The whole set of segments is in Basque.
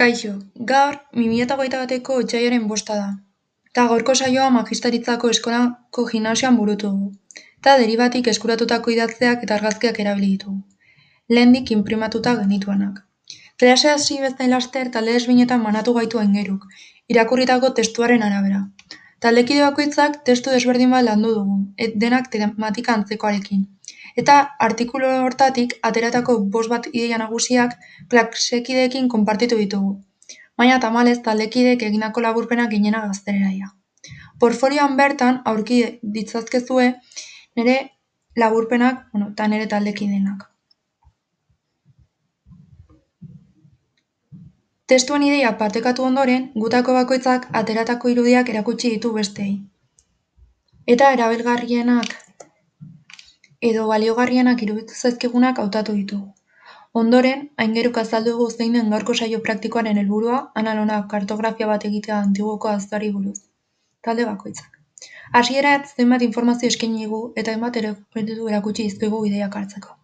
Kaixo, gaur bi mila hogeita bateko bosta da. Eta gaurko saioa magistaritzako eskolako gimnasioan burutu dugu. Eta deribatik eskuratutako idatzeak eta argazkiak erabili ditugu. Lehendik inprimatuta genituanak. Klase hasi bezain laster talde desbinetan banatu gaitu aingeruk, irakurritako testuaren arabera. Taldekide bakoitzak testu desberdin bat landu dugu, et denak tematika antzekoarekin. Eta artikulu hortatik ateratako bost bat ideia nagusiak klasekideekin konpartitu ditugu. Baina tamalez taldekideek egindako laburpenak ginena gazteleraia. Portfolioan bertan aurki ditzazkezue nire laburpenak bueno, eta nire taldekideenak. Testuen ideia partekatu ondoren, gutako bakoitzak ateratako irudiak erakutsi ditu bestei. Eta erabilgarrienak edo baliogarrienak iruditu zaizkigunak hautatu ditugu. Ondoren, aingeruk azaldu dugu den gaurko saio praktikoaren helburua, analona kartografia bat egitea antiguoko azari buruz. Talde bakoitzak. Hasiera zenbat informazio eskaini eta hainbat ere erakutsi dizkigu ideak hartzeko.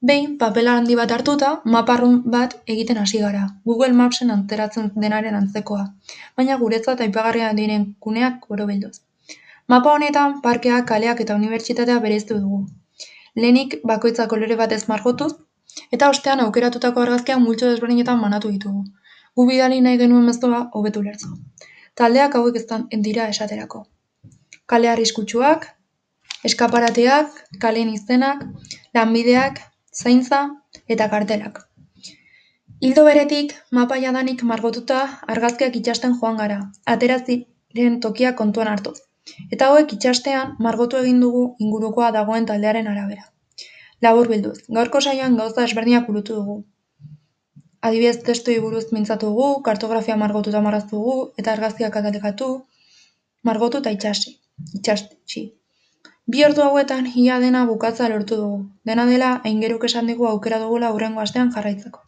Behin, papela handi bat hartuta, maparrun bat egiten hasi gara. Google Mapsen anteratzen denaren antzekoa, baina guretzat aipagarria diren kuneak borobilduz. Mapa honetan, parkeak, kaleak eta unibertsitatea bereztu dugu. Lehenik bakoitzak kolore batez margotuz, eta ostean aukeratutako argazkiak multzo desberdinetan banatu ditugu. Gu bidali nahi genuen mezua hobetu lertzu. Taldeak hauek ez dira esaterako. Kale arriskutsuak, eskaparateak, kaleen izenak, lanbideak, zaintza eta kartelak. Hildo beretik, mapa jadanik margotuta argazkiak itxasten joan gara, ateraziren tokia kontuan hartuz. Eta hauek itxastean margotu egin dugu ingurukoa dagoen taldearen arabera. Labur bilduz, gaurko saioan gauza esberdinak burutu dugu. Adibidez, testu buruz mintzatu dugu, kartografia margotu eta marraztu dugu, eta argazkiak atatekatu, margotu eta itxasi. itxasi. Bi ordu hauetan ia dena bukatza lortu dugu. Dena dela, aingeruk esan digu aukera dugula hurrengo astean jarraitzeko.